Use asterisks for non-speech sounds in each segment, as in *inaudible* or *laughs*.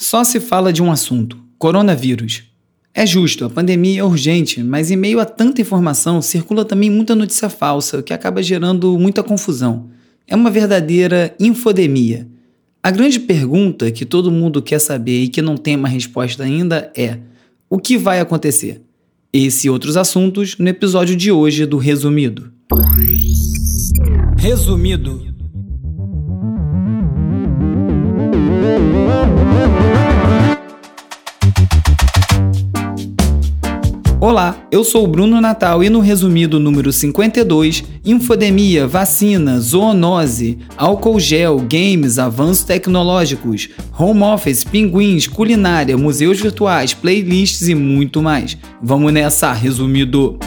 Só se fala de um assunto: coronavírus. É justo, a pandemia é urgente, mas em meio a tanta informação circula também muita notícia falsa, que acaba gerando muita confusão. É uma verdadeira infodemia. A grande pergunta que todo mundo quer saber e que não tem uma resposta ainda é: o que vai acontecer? Esse e outros assuntos no episódio de hoje do Resumido. Resumido. Olá, eu sou o Bruno Natal e no resumido número 52, infodemia, vacina, zoonose, álcool gel, games, avanços tecnológicos, home office, pinguins, culinária, museus virtuais, playlists e muito mais. Vamos nessa, resumido.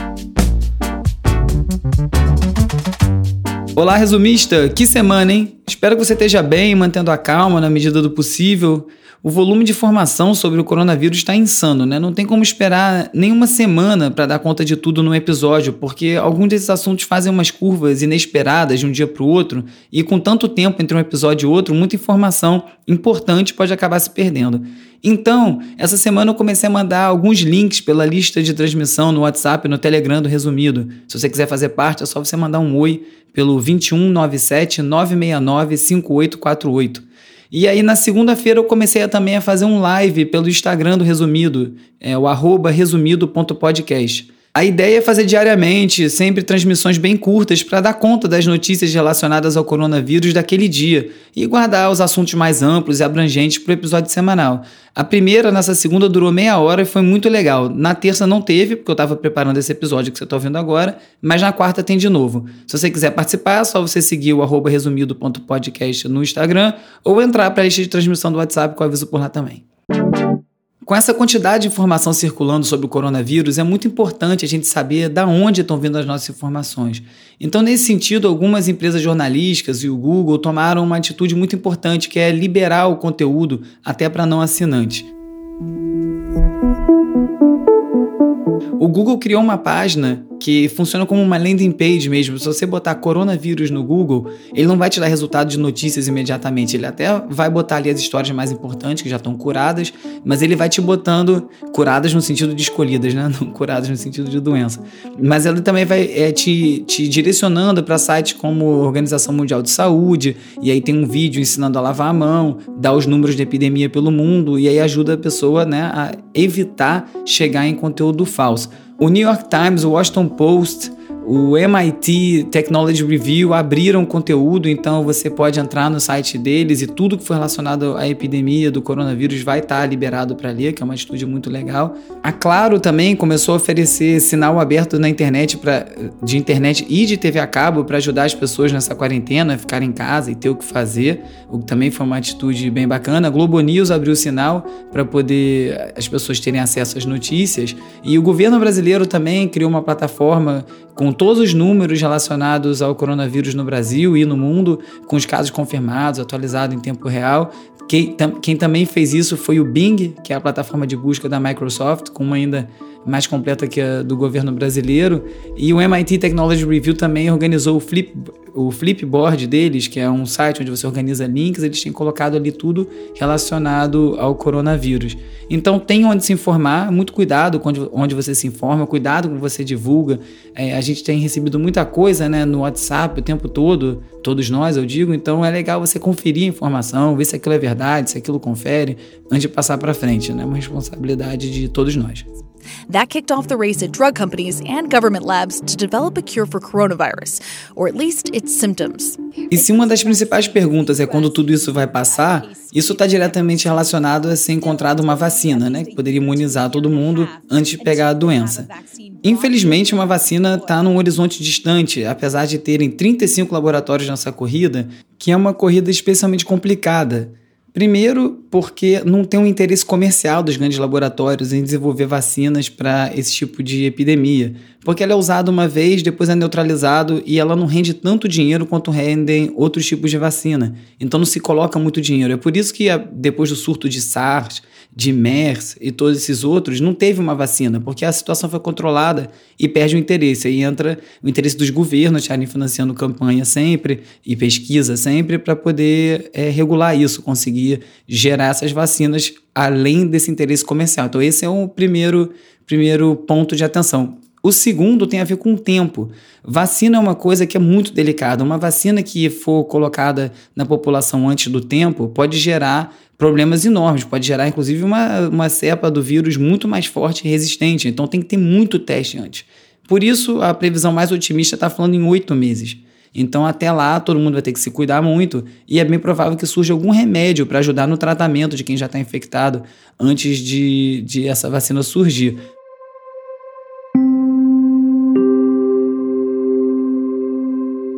Olá, resumista! Que semana, hein? Espero que você esteja bem, mantendo a calma na medida do possível. O volume de informação sobre o coronavírus está insano, né? Não tem como esperar nenhuma semana para dar conta de tudo num episódio, porque alguns desses assuntos fazem umas curvas inesperadas de um dia para o outro, e com tanto tempo entre um episódio e outro, muita informação importante pode acabar se perdendo. Então, essa semana eu comecei a mandar alguns links pela lista de transmissão no WhatsApp, no Telegram do Resumido. Se você quiser fazer parte, é só você mandar um oi pelo 2197 969 5848. E aí na segunda-feira eu comecei a, também a fazer um live pelo Instagram do Resumido, é o arroba resumido.podcast. A ideia é fazer diariamente, sempre transmissões bem curtas para dar conta das notícias relacionadas ao coronavírus daquele dia e guardar os assuntos mais amplos e abrangentes para o episódio semanal. A primeira, nessa segunda, durou meia hora e foi muito legal. Na terça não teve, porque eu estava preparando esse episódio que você está ouvindo agora, mas na quarta tem de novo. Se você quiser participar, é só você seguir o arroba resumido.podcast no Instagram ou entrar para a lista de transmissão do WhatsApp que eu aviso por lá também. Com essa quantidade de informação circulando sobre o coronavírus, é muito importante a gente saber da onde estão vindo as nossas informações. Então, nesse sentido, algumas empresas jornalísticas e o Google tomaram uma atitude muito importante, que é liberar o conteúdo até para não assinantes. O Google criou uma página que funciona como uma landing page mesmo. Se você botar coronavírus no Google, ele não vai te dar resultado de notícias imediatamente. Ele até vai botar ali as histórias mais importantes que já estão curadas, mas ele vai te botando curadas no sentido de escolhidas, né? *laughs* Não curadas no sentido de doença. Mas ele também vai é, te, te direcionando para sites como Organização Mundial de Saúde, e aí tem um vídeo ensinando a lavar a mão, dá os números de epidemia pelo mundo, e aí ajuda a pessoa né, a evitar chegar em conteúdo falso. O New York Times, o Washington Post, o MIT Technology Review abriram conteúdo, então você pode entrar no site deles e tudo que for relacionado à epidemia do coronavírus vai estar liberado para ler, que é uma atitude muito legal. A Claro também começou a oferecer sinal aberto na internet pra, de internet e de TV a cabo para ajudar as pessoas nessa quarentena a ficarem em casa e ter o que fazer, o que também foi uma atitude bem bacana. A Globo News abriu o sinal para poder as pessoas terem acesso às notícias e o governo brasileiro também criou uma plataforma com todos os números relacionados ao coronavírus no Brasil e no mundo, com os casos confirmados, atualizado em tempo real. Quem, quem também fez isso foi o Bing, que é a plataforma de busca da Microsoft, com ainda mais completa que a do governo brasileiro. E o MIT Technology Review também organizou o, Flip, o Flipboard deles, que é um site onde você organiza links, eles têm colocado ali tudo relacionado ao coronavírus. Então tem onde se informar, muito cuidado com onde, onde você se informa, cuidado com você divulga. É, a gente tem recebido muita coisa né, no WhatsApp o tempo todo, todos nós, eu digo, então é legal você conferir a informação, ver se aquilo é verdade, se aquilo confere, antes de passar para frente. É né? uma responsabilidade de todos nós. That kicked off the race at drug companies and government labs to develop a cure for coronavirus, or at least its symptoms. E se uma das principais perguntas é quando tudo isso vai passar, isso está diretamente relacionado a ser encontrada uma vacina, né, que poderia imunizar todo mundo antes de pegar a doença. Infelizmente, uma vacina está num horizonte distante, apesar de terem 35 laboratórios nessa corrida, que é uma corrida especialmente complicada. Primeiro, porque não tem um interesse comercial dos grandes laboratórios em desenvolver vacinas para esse tipo de epidemia, porque ela é usada uma vez, depois é neutralizado e ela não rende tanto dinheiro quanto rendem outros tipos de vacina. Então não se coloca muito dinheiro. É por isso que depois do surto de SARS, de MERS e todos esses outros, não teve uma vacina, porque a situação foi controlada e perde o interesse. Aí entra o interesse dos governos estarem financiando campanha sempre e pesquisa sempre para poder é, regular isso, conseguir gerar essas vacinas além desse interesse comercial. Então, esse é o primeiro, primeiro ponto de atenção. O segundo tem a ver com o tempo. Vacina é uma coisa que é muito delicada. Uma vacina que for colocada na população antes do tempo pode gerar problemas enormes, pode gerar inclusive uma, uma cepa do vírus muito mais forte e resistente. Então tem que ter muito teste antes. Por isso, a previsão mais otimista está falando em oito meses. Então, até lá, todo mundo vai ter que se cuidar muito e é bem provável que surja algum remédio para ajudar no tratamento de quem já está infectado antes de, de essa vacina surgir.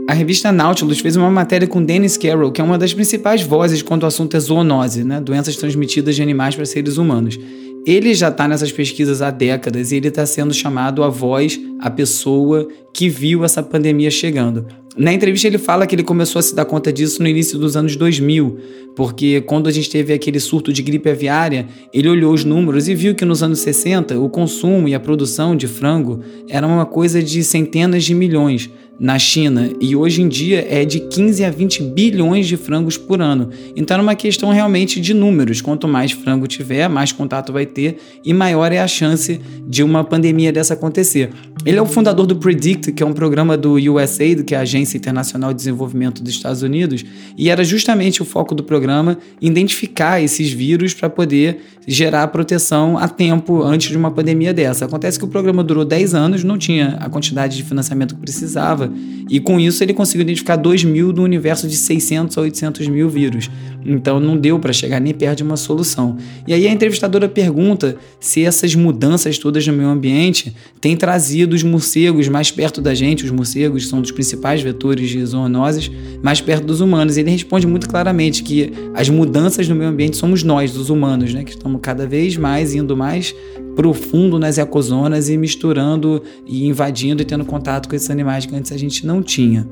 A revista Nautilus fez uma matéria com Dennis Carroll, que é uma das principais vozes quando o assunto é zoonose, né? doenças transmitidas de animais para seres humanos. Ele já está nessas pesquisas há décadas e ele está sendo chamado a voz, a pessoa que viu essa pandemia chegando. Na entrevista ele fala que ele começou a se dar conta disso no início dos anos 2000, porque quando a gente teve aquele surto de gripe aviária, ele olhou os números e viu que nos anos 60 o consumo e a produção de frango era uma coisa de centenas de milhões na China e hoje em dia é de 15 a 20 bilhões de frangos por ano. Então é uma questão realmente de números. Quanto mais frango tiver, mais contato vai ter e maior é a chance de uma pandemia dessa acontecer. Ele é o fundador do Predict, que é um programa do USAID, que é a Agência Internacional de Desenvolvimento dos Estados Unidos, e era justamente o foco do programa identificar esses vírus para poder gerar proteção a tempo antes de uma pandemia dessa. Acontece que o programa durou 10 anos, não tinha a quantidade de financiamento que precisava e com isso ele conseguiu identificar 2 mil do universo de 600 a 800 mil vírus. Então não deu para chegar nem perto de uma solução. E aí a entrevistadora pergunta se essas mudanças todas no meio ambiente têm trazido os morcegos mais perto da gente. Os morcegos são dos principais vetores de zoonoses, mais perto dos humanos. E ele responde muito claramente que as mudanças no meio ambiente somos nós, os humanos, né, que estamos cada vez mais indo mais profundo nas ecozonas e misturando e invadindo e tendo contato com esses animais que antes a gente não tinha.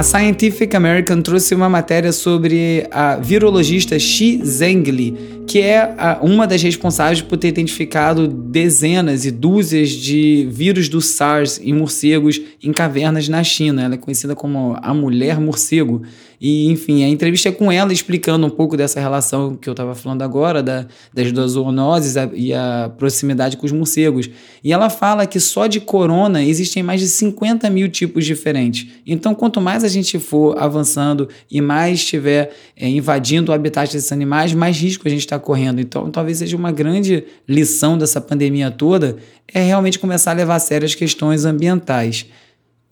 A Scientific American trouxe uma matéria sobre a virologista Xi Zhengli, que é uma das responsáveis por ter identificado dezenas e dúzias de vírus do SARS em morcegos em cavernas na China. Ela é conhecida como a mulher morcego. E, enfim, a entrevista é com ela explicando um pouco dessa relação que eu estava falando agora, da, das duas zoonoses e a proximidade com os morcegos. E ela fala que só de corona existem mais de 50 mil tipos diferentes. Então, quanto mais a gente for avançando e mais estiver é, invadindo o habitat desses animais, mais risco a gente está correndo. Então, talvez seja uma grande lição dessa pandemia toda é realmente começar a levar a sério as questões ambientais.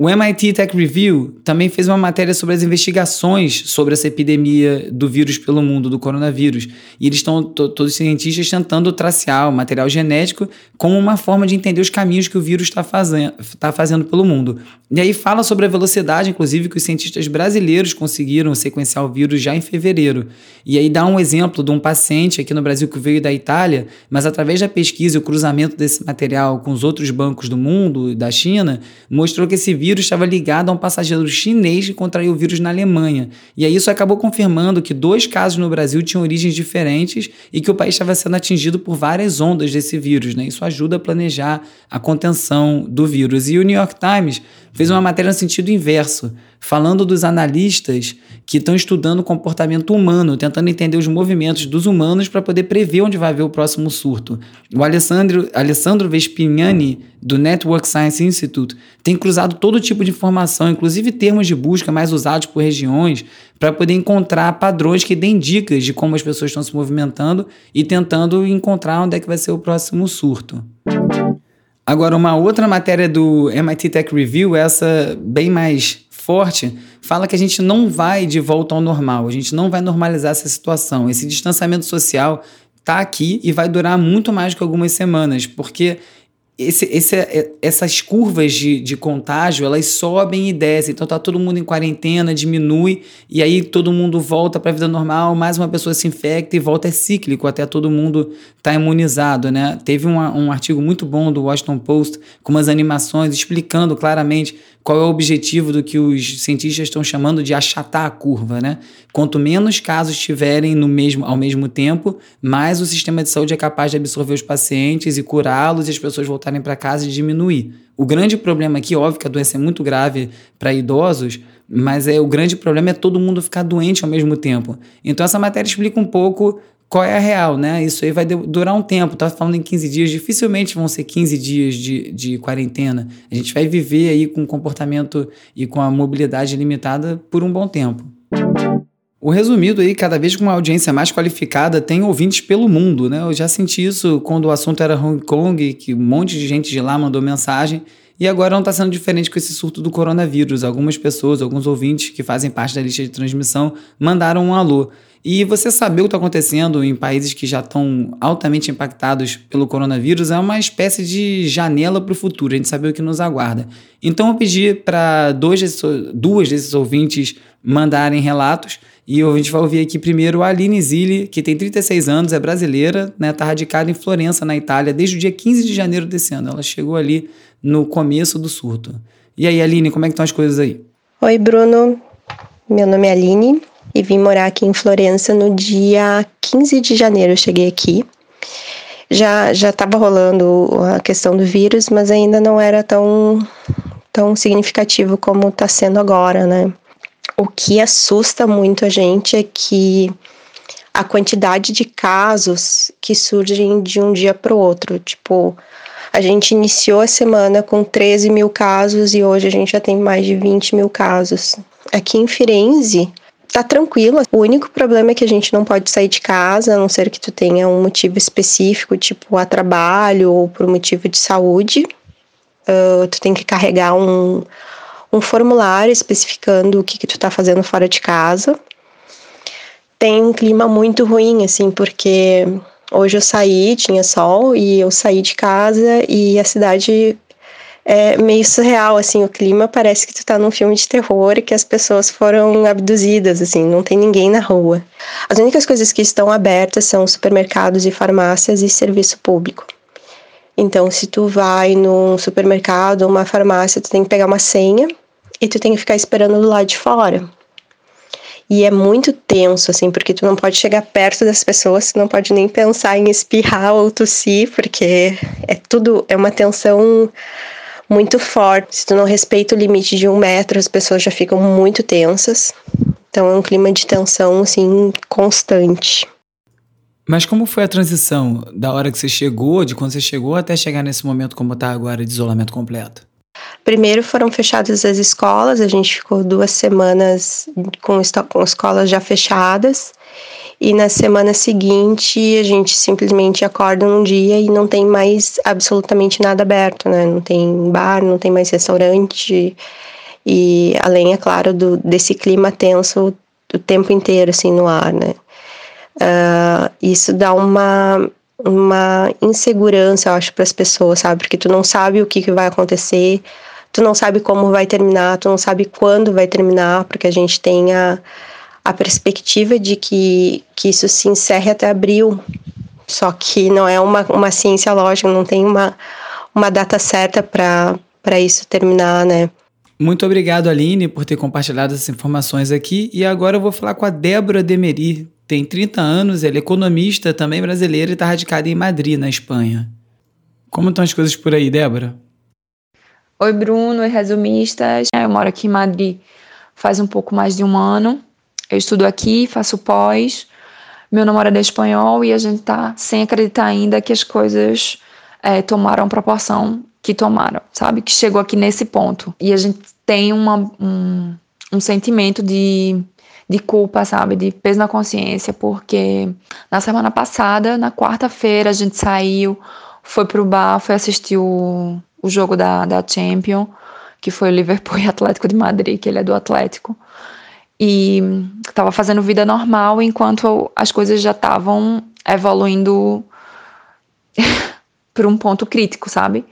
O MIT Tech Review também fez uma matéria sobre as investigações sobre essa epidemia do vírus pelo mundo, do coronavírus. E eles estão, todos os cientistas, tentando tracear o material genético como uma forma de entender os caminhos que o vírus está fazendo, tá fazendo pelo mundo. E aí fala sobre a velocidade, inclusive, que os cientistas brasileiros conseguiram sequenciar o vírus já em fevereiro. E aí dá um exemplo de um paciente aqui no Brasil que veio da Itália, mas através da pesquisa e o cruzamento desse material com os outros bancos do mundo, da China, mostrou que esse vírus vírus estava ligado a um passageiro chinês que contraiu o vírus na Alemanha. E aí isso acabou confirmando que dois casos no Brasil tinham origens diferentes e que o país estava sendo atingido por várias ondas desse vírus. Né? Isso ajuda a planejar a contenção do vírus. E o New York Times fez uma matéria no sentido inverso, falando dos analistas que estão estudando o comportamento humano, tentando entender os movimentos dos humanos para poder prever onde vai haver o próximo surto. O Alessandro, Alessandro Vespignani, do Network Science Institute, tem cruzado todo tipo de informação, inclusive termos de busca mais usados por regiões, para poder encontrar padrões que deem dicas de como as pessoas estão se movimentando e tentando encontrar onde é que vai ser o próximo surto. Agora, uma outra matéria do MIT Tech Review, essa bem mais forte, fala que a gente não vai de volta ao normal, a gente não vai normalizar essa situação. Esse distanciamento social está aqui e vai durar muito mais que algumas semanas, porque esse, esse, é, essas curvas de, de contágio, elas sobem e descem. Então tá todo mundo em quarentena, diminui, e aí todo mundo volta para a vida normal, mais uma pessoa se infecta e volta é cíclico até todo mundo tá imunizado, né? Teve um, um artigo muito bom do Washington Post com umas animações explicando claramente qual é o objetivo do que os cientistas estão chamando de achatar a curva, né? Quanto menos casos tiverem no mesmo, ao mesmo tempo, mais o sistema de saúde é capaz de absorver os pacientes e curá-los e as pessoas voltarem para casa e diminuir. O grande problema aqui, óbvio que a doença é muito grave para idosos, mas é o grande problema é todo mundo ficar doente ao mesmo tempo. Então essa matéria explica um pouco qual é a real, né? Isso aí vai durar um tempo. Tá falando em 15 dias, dificilmente vão ser 15 dias de, de quarentena. A gente vai viver aí com comportamento e com a mobilidade limitada por um bom tempo. O resumido aí, cada vez com uma audiência mais qualificada, tem ouvintes pelo mundo, né? Eu já senti isso quando o assunto era Hong Kong, que um monte de gente de lá mandou mensagem. E agora não está sendo diferente com esse surto do coronavírus. Algumas pessoas, alguns ouvintes que fazem parte da lista de transmissão mandaram um alô. E você saber o que está acontecendo em países que já estão altamente impactados pelo coronavírus é uma espécie de janela para o futuro, a gente saber o que nos aguarda. Então eu pedi para duas desses ouvintes mandarem relatos e a gente vai ouvir aqui primeiro a Aline Zilli, que tem 36 anos, é brasileira, está né, tá radicada em Florença, na Itália, desde o dia 15 de janeiro desse ano. Ela chegou ali no começo do surto. E aí, Aline, como é que estão as coisas aí? Oi, Bruno. Meu nome é Aline, e vim morar aqui em Florença no dia 15 de janeiro. Eu cheguei aqui. Já já estava rolando a questão do vírus, mas ainda não era tão tão significativo como está sendo agora, né? O que assusta muito a gente é que a quantidade de casos que surgem de um dia para o outro. Tipo, a gente iniciou a semana com 13 mil casos e hoje a gente já tem mais de 20 mil casos. Aqui em Firenze, tá tranquilo. O único problema é que a gente não pode sair de casa, a não ser que tu tenha um motivo específico, tipo a trabalho ou por motivo de saúde. Uh, tu tem que carregar um, um formulário especificando o que, que tu tá fazendo fora de casa. Tem um clima muito ruim, assim, porque hoje eu saí, tinha sol, e eu saí de casa e a cidade é meio surreal, assim, o clima parece que tu tá num filme de terror e que as pessoas foram abduzidas, assim, não tem ninguém na rua. As únicas coisas que estão abertas são supermercados e farmácias e serviço público. Então, se tu vai num supermercado ou uma farmácia, tu tem que pegar uma senha e tu tem que ficar esperando do lado de fora. E é muito tenso, assim, porque tu não pode chegar perto das pessoas, tu não pode nem pensar em espirrar ou tossir, porque é tudo, é uma tensão muito forte. Se tu não respeita o limite de um metro, as pessoas já ficam muito tensas. Então é um clima de tensão, assim, constante. Mas como foi a transição da hora que você chegou, de quando você chegou até chegar nesse momento como está agora de isolamento completo? Primeiro foram fechadas as escolas, a gente ficou duas semanas com, com escolas já fechadas e na semana seguinte a gente simplesmente acorda num dia e não tem mais absolutamente nada aberto, né? Não tem bar, não tem mais restaurante e além, é claro, do, desse clima tenso o tempo inteiro assim no ar, né? Uh, isso dá uma uma insegurança, eu acho, para as pessoas, sabe? Porque tu não sabe o que, que vai acontecer, tu não sabe como vai terminar, tu não sabe quando vai terminar, porque a gente tem a, a perspectiva de que, que isso se encerre até abril. Só que não é uma, uma ciência lógica, não tem uma, uma data certa para isso terminar, né? Muito obrigado, Aline, por ter compartilhado essas informações aqui. E agora eu vou falar com a Débora Demeri. Tem 30 anos, ela é economista, também brasileira e está radicada em Madrid, na Espanha. Como estão as coisas por aí, Débora? Oi, Bruno, oi, resumistas. Eu moro aqui em Madrid faz um pouco mais de um ano. Eu estudo aqui, faço pós, meu namorado é espanhol e a gente tá sem acreditar ainda que as coisas é, tomaram proporção que tomaram, sabe? Que chegou aqui nesse ponto. E a gente tem uma, um, um sentimento de, de culpa, sabe? De peso na consciência, porque na semana passada, na quarta-feira, a gente saiu, foi pro bar, foi assistir o, o jogo da, da Champions, que foi o Liverpool e *laughs* Atlético de Madrid, que ele é do Atlético e estava fazendo vida normal enquanto as coisas já estavam evoluindo *laughs* por um ponto crítico, sabe?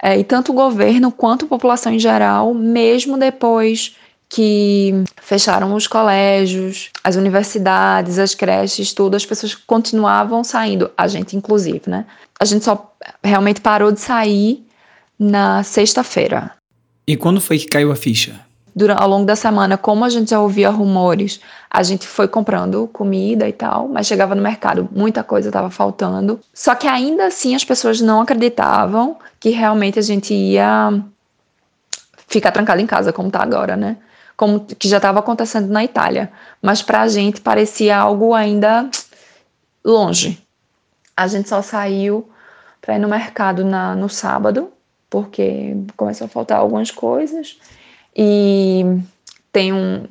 É, e tanto o governo quanto a população em geral, mesmo depois que fecharam os colégios, as universidades, as creches, tudo, as pessoas continuavam saindo, a gente inclusive, né? A gente só realmente parou de sair na sexta-feira. E quando foi que caiu a ficha? Durante, ao longo da semana, como a gente já ouvia rumores, a gente foi comprando comida e tal, mas chegava no mercado, muita coisa estava faltando. Só que ainda assim as pessoas não acreditavam que realmente a gente ia ficar trancado em casa, como está agora, né? como que já estava acontecendo na Itália, mas para a gente parecia algo ainda longe. A gente só saiu para ir no mercado na, no sábado, porque começou a faltar algumas coisas e tem um,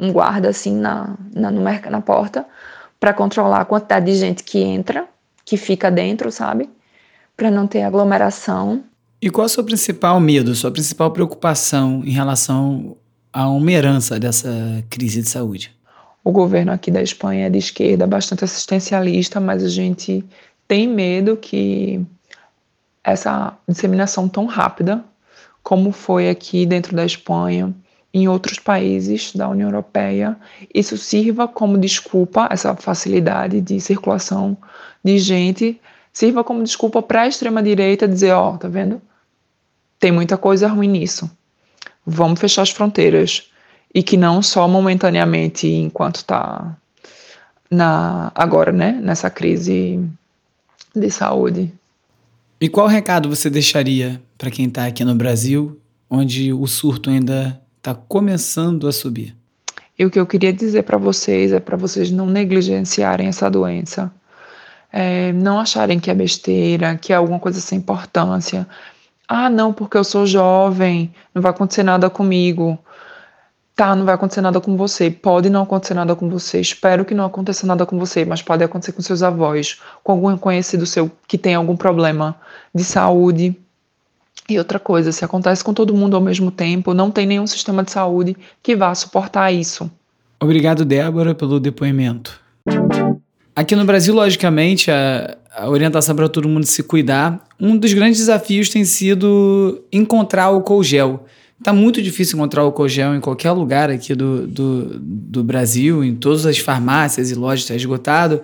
um guarda assim na, na, no, na porta para controlar a quantidade de gente que entra, que fica dentro, sabe? Para não ter aglomeração. E qual é o seu principal medo, sua principal preocupação em relação a uma herança dessa crise de saúde? O governo aqui da Espanha é de esquerda, bastante assistencialista, mas a gente tem medo que essa disseminação tão rápida, como foi aqui dentro da Espanha, em outros países da União Europeia, isso sirva como desculpa, essa facilidade de circulação de gente, sirva como desculpa para a extrema-direita dizer: ó, oh, tá vendo? Tem muita coisa ruim nisso vamos fechar as fronteiras e que não só momentaneamente enquanto está na agora, né, nessa crise de saúde. E qual recado você deixaria para quem está aqui no Brasil, onde o surto ainda está começando a subir? E o que eu queria dizer para vocês é para vocês não negligenciarem essa doença, é, não acharem que é besteira, que é alguma coisa sem importância. Ah, não, porque eu sou jovem, não vai acontecer nada comigo. Tá, não vai acontecer nada com você. Pode não acontecer nada com você. Espero que não aconteça nada com você, mas pode acontecer com seus avós, com algum conhecido seu que tem algum problema de saúde. E outra coisa, se acontece com todo mundo ao mesmo tempo, não tem nenhum sistema de saúde que vá suportar isso. Obrigado, Débora, pelo depoimento. Aqui no Brasil, logicamente, a, a orientação para todo mundo se cuidar. Um dos grandes desafios tem sido encontrar o gel. Tá muito difícil encontrar o gel em qualquer lugar aqui do, do, do Brasil, em todas as farmácias e lojas está esgotado.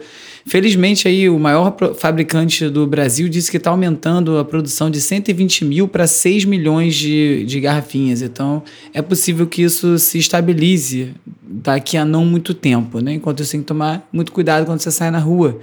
Felizmente aí o maior fabricante do Brasil disse que está aumentando a produção de 120 mil para 6 milhões de, de garrafinhas. Então é possível que isso se estabilize daqui a não muito tempo, né? Enquanto você tem que tomar muito cuidado quando você sai na rua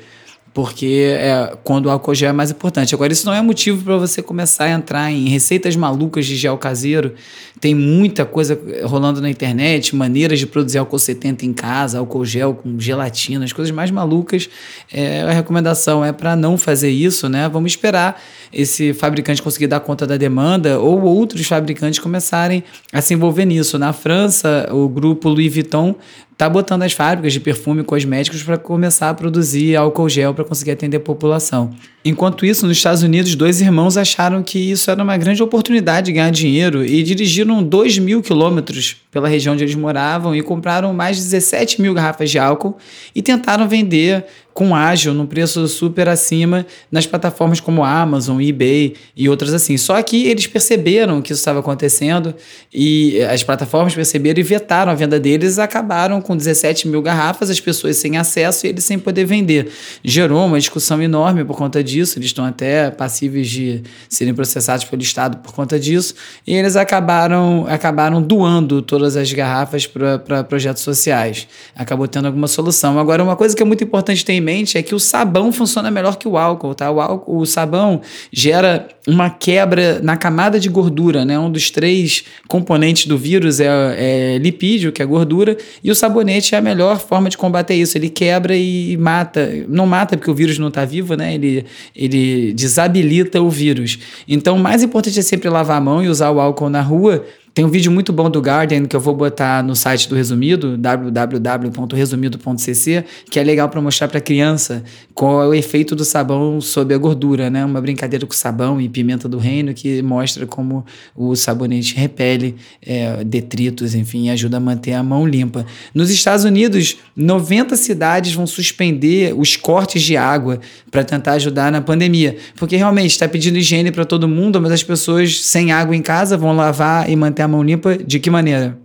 porque é quando o álcool gel é mais importante. Agora, isso não é motivo para você começar a entrar em receitas malucas de gel caseiro. Tem muita coisa rolando na internet, maneiras de produzir álcool 70 em casa, álcool gel com gelatina, as coisas mais malucas. É, a recomendação é para não fazer isso, né? Vamos esperar esse fabricante conseguir dar conta da demanda ou outros fabricantes começarem a se envolver nisso. Na França, o grupo Louis Vuitton tá botando as fábricas de perfume e cosméticos para começar a produzir álcool gel para conseguir atender a população. Enquanto isso, nos Estados Unidos, dois irmãos acharam que isso era uma grande oportunidade de ganhar dinheiro e dirigiram 2 mil quilômetros pela região onde eles moravam e compraram mais de 17 mil garrafas de álcool e tentaram vender com ágil, num preço super acima, nas plataformas como Amazon, eBay e outras assim. Só que eles perceberam que isso estava acontecendo e as plataformas perceberam e vetaram a venda deles acabaram com 17 mil garrafas, as pessoas sem acesso e eles sem poder vender. Gerou uma discussão enorme por conta disso eles estão até passíveis de serem processados pelo Estado por conta disso, e eles acabaram, acabaram doando todas as garrafas para projetos sociais. Acabou tendo alguma solução. Agora, uma coisa que é muito importante ter em mente é que o sabão funciona melhor que o álcool, tá? O, álcool, o sabão gera uma quebra na camada de gordura, né? Um dos três componentes do vírus é, é lipídio, que é gordura, e o sabonete é a melhor forma de combater isso. Ele quebra e mata. Não mata porque o vírus não está vivo, né? Ele, ele desabilita o vírus. Então, o mais importante é sempre lavar a mão e usar o álcool na rua Tem um vídeo muito bom do Guardian que eu vou botar no site do Resumido, www.resumido.cc, que é legal para mostrar para criança qual é o efeito do sabão sobre a gordura, né? Uma brincadeira com sabão e pimenta do reino que mostra como o sabonete repele é, detritos, enfim, ajuda a manter a mão limpa. Nos Estados Unidos, 90 cidades vão suspender os cortes de água para tentar ajudar na pandemia, porque realmente está pedindo higiene para todo mundo, mas as pessoas sem água em casa vão lavar e manter a mão limpa de que maneira?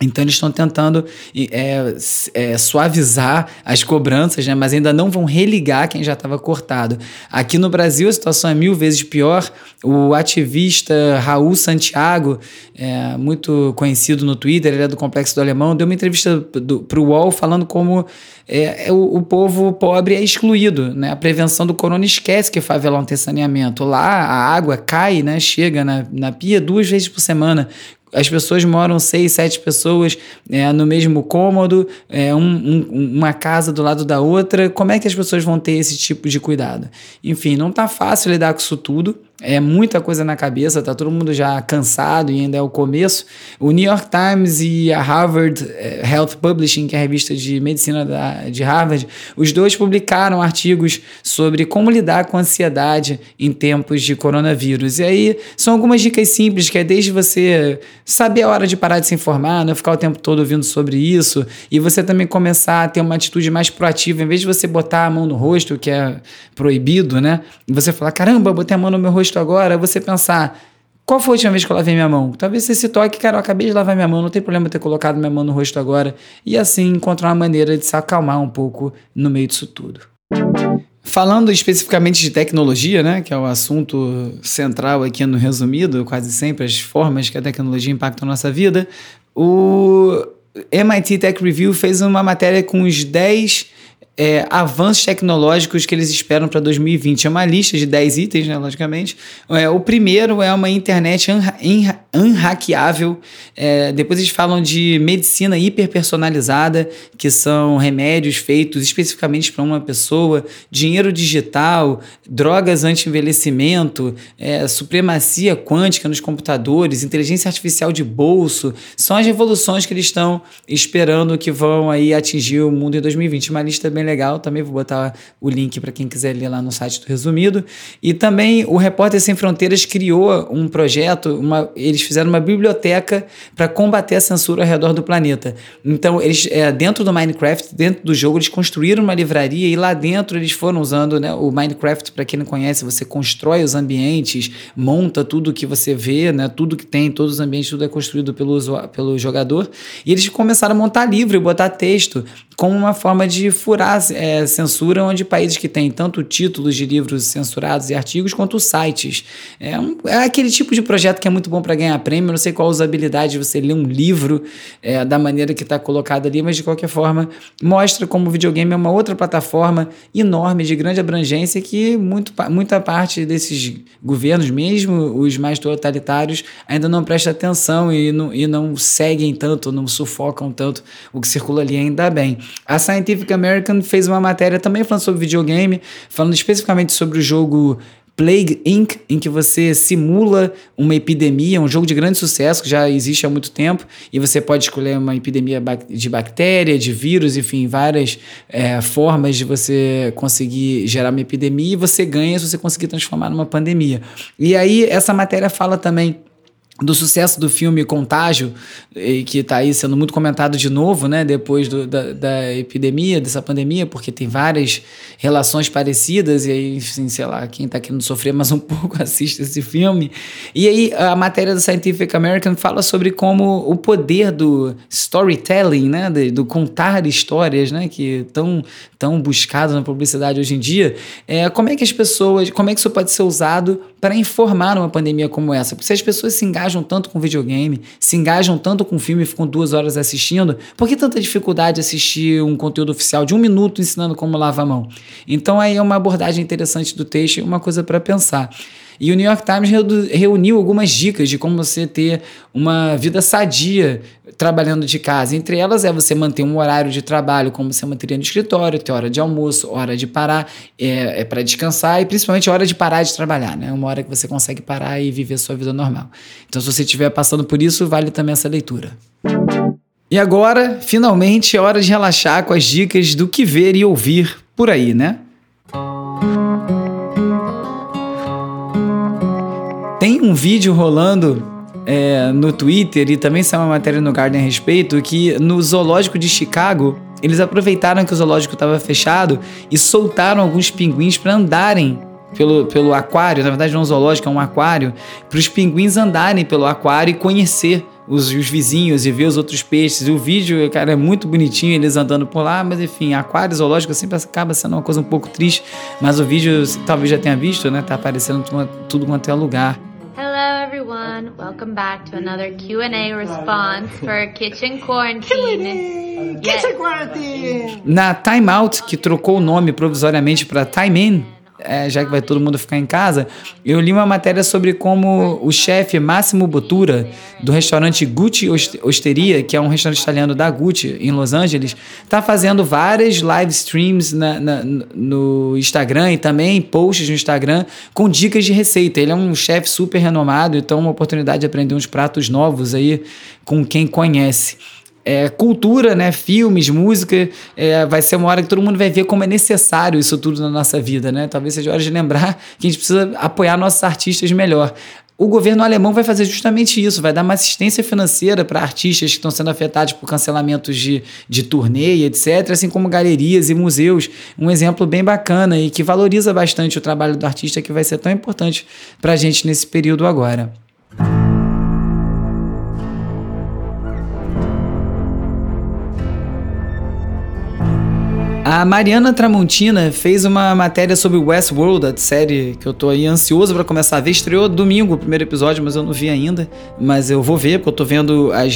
Então eles estão tentando é, é, suavizar as cobranças, né? mas ainda não vão religar quem já estava cortado. Aqui no Brasil a situação é mil vezes pior. O ativista Raul Santiago, é, muito conhecido no Twitter, ele é do Complexo do Alemão, deu uma entrevista para o UOL falando como é, é, o, o, povo pobre é excluído. Né? A prevenção do corona esquece que favelão tem saneamento. Lá a água cai, né? chega na, na pia duas vezes por semana as pessoas moram seis, sete pessoas é, no mesmo cômodo, é, um, um, uma casa do lado da outra. Como é que as pessoas vão ter esse tipo de cuidado? Enfim, não está fácil lidar com isso tudo é muita coisa na cabeça, tá todo mundo já cansado e ainda é o começo. O New York Times e a Harvard eh, Health Publishing, que é a revista de medicina da, de Harvard, os dois publicaram artigos sobre como lidar com ansiedade em tempos de coronavírus. E aí são algumas dicas simples, que é desde você saber a hora de parar de se informar, não ficar o tempo todo ouvindo sobre isso, e você também começar a ter uma atitude mais proativa, em vez de você botar a mão no rosto, que é proibido, né? E você falar, caramba, botei a mão no meu rosto agora, você pensar, qual foi a última vez que eu lavei minha mão? Talvez você se toque, cara, eu acabei de lavar minha mão, não tem problema ter colocado minha mão no rosto agora. E assim encontrar uma maneira de se acalmar um pouco no meio disso tudo. Falando especificamente de tecnologia, né, que é o assunto central aqui no resumido, quase sempre as formas que a tecnologia impacta a nossa vida, o MIT Tech Review fez uma matéria com os 10 é, avanços tecnológicos que eles esperam para 2020. É uma lista de 10 itens, né, logicamente. É, o primeiro é uma internet unhackeável. É, depois eles falam de medicina hiperpersonalizada, que são remédios feitos especificamente para uma pessoa, dinheiro digital, drogas anti-envelhecimento, é, supremacia quântica nos computadores, inteligência artificial de bolso. São as revoluções que eles estão esperando que vão aí atingir o mundo em 2020. Uma lista bem bem legal. Também vou botar o link para quem quiser ler lá no site do Resumido. E também o Repórter Sem Fronteiras criou um projeto, uma, eles fizeram uma biblioteca para combater a censura ao redor do planeta. Então, eles é, dentro do Minecraft, dentro do jogo, eles construíram uma livraria e lá dentro eles foram usando né, o Minecraft, para quem não conhece, você constrói os ambientes, monta tudo que você vê, né, tudo que tem, todos os ambientes, tudo é construído pelo, pelo jogador. E eles começaram a montar livro e botar texto como uma forma de furar é, censura, onde países que têm tanto títulos de livros censurados e artigos quanto sites. É, um, é aquele tipo de projeto que é muito bom para ganhar prêmio. Eu não sei qual a usabilidade de você ler um livro é, da maneira que está colocado ali, mas de qualquer forma mostra como o videogame é uma outra plataforma enorme, de grande abrangência, que muito, muita parte desses governos, mesmo os mais totalitários, ainda não presta atenção e não, e não seguem tanto, não sufocam tanto o que circula ali, ainda bem. A Scientific American fez uma matéria também falando sobre videogame, falando especificamente sobre o jogo Plague Inc., em que você simula uma epidemia, um jogo de grande sucesso que já existe há muito tempo, e você pode escolher uma epidemia de bactéria, de vírus, enfim, várias é, formas de você conseguir gerar uma epidemia, e você ganha se você conseguir transformar numa pandemia. E aí, essa matéria fala também do sucesso do filme Contágio, que está aí sendo muito comentado de novo, né, depois do, da, da, epidemia, dessa pandemia, porque tem várias relações parecidas, e aí, assim, sei lá, quem está querendo sofrer mais um *laughs* pouco assiste esse filme. E aí, a matéria do Scientific American fala sobre como o poder do storytelling, né, do contar histórias, né, que tão, tão buscado na publicidade hoje em dia, é, como é que as pessoas, como é que isso pode ser usado para informar uma pandemia como essa? Porque se as pessoas se engajam tanto com videogame, se engajam tanto com filme e ficam duas horas assistindo, por que tanta dificuldade assistir um conteúdo oficial de um minuto ensinando como lavar a mão? Então aí é uma abordagem interessante do texto e uma coisa para pensar. E o New York Times reuniu algumas dicas de como você ter uma vida sadia trabalhando de casa. Entre elas é você manter um horário de trabalho como você manteria no escritório, ter hora de almoço, hora de parar, é, é para descansar e principalmente hora de parar de trabalhar, né? Uma hora que você consegue parar e viver sua vida normal. Então, se você estiver passando por isso, vale também essa leitura. E agora, finalmente, é hora de relaxar com as dicas do que ver e ouvir por aí, né? Tem um vídeo rolando é, no Twitter e também saiu uma matéria no Garden a respeito que no zoológico de Chicago eles aproveitaram que o zoológico estava fechado e soltaram alguns pinguins para andarem pelo, pelo aquário, na verdade não é um zoológico, é um aquário, para os pinguins andarem pelo aquário e conhecer os, os, vizinhos e ver os outros peixes. E o vídeo, cara, é muito bonitinho, eles andando por lá, mas enfim, aquário zoológico sempre acaba sendo uma coisa um pouco triste, mas o vídeo, talvez já tenha visto, né? Tá aparecendo tudo, quanto é lugar. Everyone, welcome back to another Q&A response for Kitchen Quarantine. Kitchen Quarantine! Na Time Out, que trocou o nome provisoriamente para Time In, é, já que vai todo mundo ficar em casa, eu li uma matéria sobre como o chefe Máximo Bottura, do restaurante Gucci Osteria, que é um restaurante italiano da Gucci, em Los Angeles, está fazendo várias live streams na, na, no Instagram e também posts no Instagram com dicas de receita. Ele é um chefe super renomado, então é uma oportunidade de aprender uns pratos novos aí com quem conhece é, cultura, né? Filmes, música, é, vai ser uma hora que todo mundo vai ver como é necessário isso tudo na nossa vida, né? Talvez seja hora de lembrar *laughs* que a gente precisa apoiar nossos artistas melhor. O governo alemão vai fazer justamente isso, vai dar uma assistência financeira para artistas que estão sendo afetados por cancelamentos de, de turnê etc., assim como galerias e museus. Um exemplo bem bacana e que valoriza bastante o trabalho do artista que vai ser tão importante para a gente nesse período agora. A Mariana Tramontina fez uma matéria sobre Westworld, a série que eu tô aí ansioso para começar a ver. Estreou domingo o primeiro episódio, mas eu não vi ainda. Mas eu vou ver, porque eu tô vendo as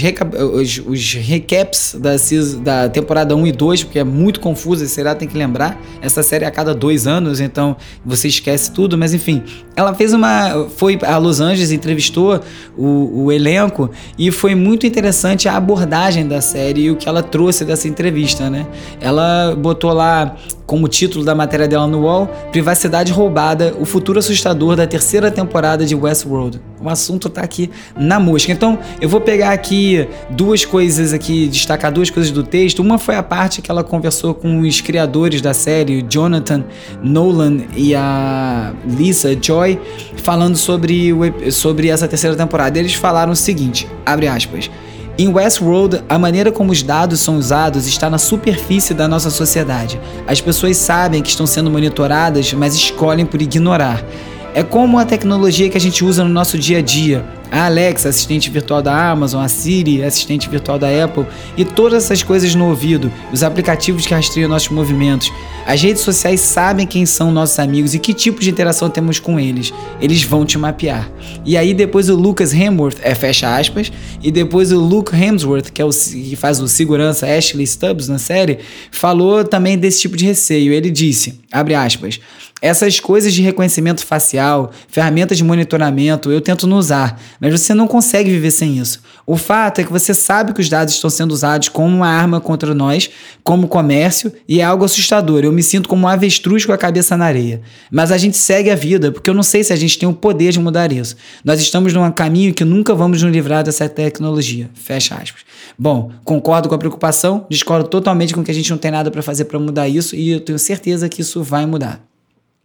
os, os, recaps da, da temporada 1 e 2, porque é muito confuso, e será tem que lembrar. Essa série é a cada dois anos, então você esquece tudo. Mas enfim, ela fez uma. Foi a Los Angeles, entrevistou o, o elenco, e foi muito interessante a abordagem da série e o que ela trouxe dessa entrevista, né? Ela botou botou lá como título da matéria dela no UOL, Privacidade Roubada, o futuro assustador da terceira temporada de Westworld. O assunto tá aqui na mosca. Então, eu vou pegar aqui duas coisas aqui, destacar duas coisas do texto. Uma foi a parte que ela conversou com os criadores da série, o Jonathan Nolan e a Lisa Joy, falando sobre, sobre essa terceira temporada. Eles falaram o seguinte, abre aspas, em Westworld, a maneira como os dados são usados está na superfície da nossa sociedade. As pessoas sabem que estão sendo monitoradas, mas escolhem por ignorar. É como a tecnologia que a gente usa no nosso dia a dia. A Alexa, assistente virtual da Amazon, a Siri, assistente virtual da Apple e todas essas coisas no ouvido, os aplicativos que rastreiam nossos movimentos. As redes sociais sabem quem são nossos amigos e que tipo de interação temos com eles. Eles vão te mapear. E aí depois o Lucas Hemsworth, é fecha aspas, e depois o Luke Hemsworth, que é o que faz o segurança Ashley Stubbs na série, falou também desse tipo de receio. Ele disse, abre aspas, essas coisas de reconhecimento facial, ferramentas de monitoramento, eu tento não usar, mas você não consegue viver sem isso. O fato é que você sabe que os dados estão sendo usados como uma arma contra nós, como comércio, e é algo assustador. Eu me sinto como um avestruz com a cabeça na areia. Mas a gente segue a vida, porque eu não sei se a gente tem o poder de mudar isso. Nós estamos num caminho que nunca vamos nos livrar dessa tecnologia. Fecha aspas. Bom, concordo com a preocupação, discordo totalmente com que a gente não tem nada para fazer para mudar isso, e eu tenho certeza que isso vai mudar.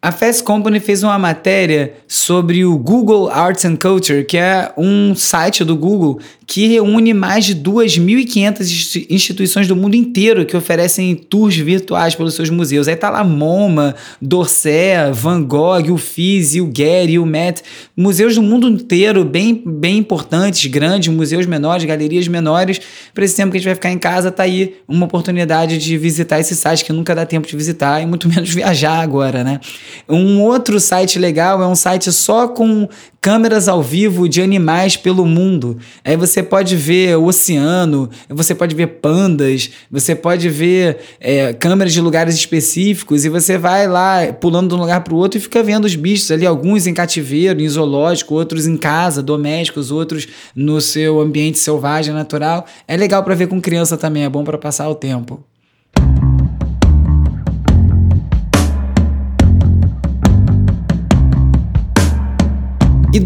A Fast Company fez uma matéria sobre o Google Arts and Culture, que é um site do Google que reúne mais de 2.500 instituições do mundo inteiro que oferecem tours virtuais pelos seus museus. Aí tá lá MoMA, Dorset, Van Gogh, o Fiz, o Getty, o Met, museus do mundo inteiro, bem, bem importantes, grandes, museus menores, galerias menores. Para esse tempo que a gente vai ficar em casa, tá aí uma oportunidade de visitar esse site que nunca dá tempo de visitar e muito *laughs* menos viajar agora, né? Um outro site legal é um site só com câmeras ao vivo de animais pelo mundo. Aí você pode ver o oceano, você pode ver pandas, você pode ver é, câmeras de lugares específicos e você vai lá pulando de um lugar para o outro e fica vendo os bichos ali, alguns em cativeiro, em zoológico, outros em casa, domésticos, outros no seu ambiente selvagem, natural. É legal para ver com criança também, é bom para passar o tempo.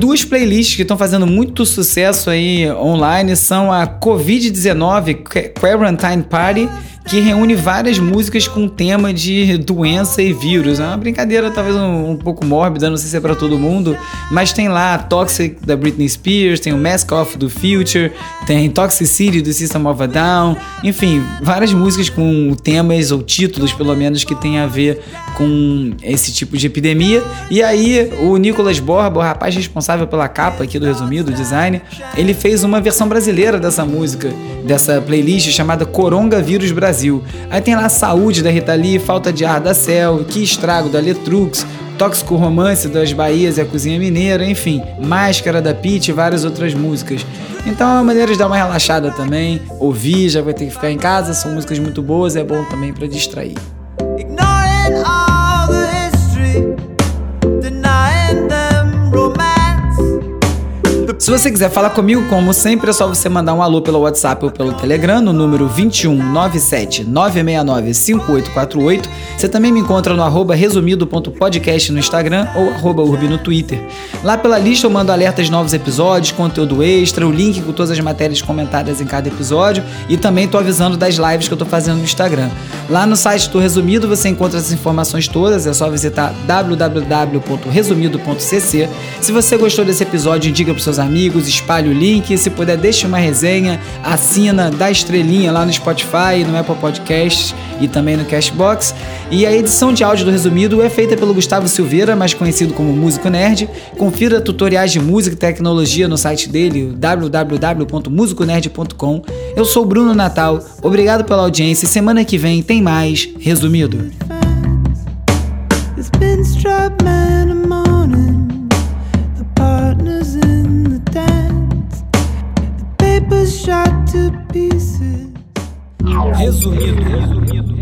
Duas playlists que estão fazendo muito sucesso aí online são a Covid-19 Quarantine Party que reúne várias músicas com tema de doença e vírus. É uma brincadeira talvez um, um pouco mórbida, não sei se é para todo mundo, mas tem lá Toxic da Britney Spears, tem o Mask Off do Future, tem Toxicity do System of a Down, enfim, várias músicas com temas ou títulos, pelo menos, que tem a ver com esse tipo de epidemia. E aí, o Nicolas Borba, o rapaz responsável pela capa aqui do resumido, o design, ele fez uma versão brasileira dessa música, dessa playlist chamada Coronga Vírus Brasil. Aí tem lá Saúde da Rita Lee, Falta de Ar da Cell, Que Estrago da Letrux, Tóxico Romance das Bahias e a Cozinha Mineira, enfim, Máscara da Pete e várias outras músicas. Então é uma maneira de dar uma relaxada também, ouvir, já vai ter que ficar em casa, são músicas muito boas, é bom também para distrair. Se você quiser falar comigo, como sempre, é só você mandar um alô pelo WhatsApp ou pelo Telegram no número 2197 969 5848. Você também me encontra no arroba resumido.podcast no Instagram ou arroba urbi no Twitter. Lá pela lista eu mando alertas de novos episódios, conteúdo extra, o link com todas as matérias comentadas em cada episódio e também tô avisando das lives que eu tô fazendo no Instagram. Lá no site do Resumido você encontra essas informações todas, é só visitar www.resumido.cc. Se você gostou desse episódio, indica para seus amigos amigos, espalhe o link, se puder deixe uma resenha, assina, dá estrelinha lá no Spotify, no Apple Podcasts e também no Cashbox. E a edição de áudio do Resumido é feita pelo Gustavo Silveira, mais conhecido como Músico Nerd. Confira tutoriais de música e tecnologia no site dele, www.musiconerd.com. Eu sou Bruno Natal, obrigado pela audiência e semana que vem tem mais Resumido. to pieces. Resumido. resumido.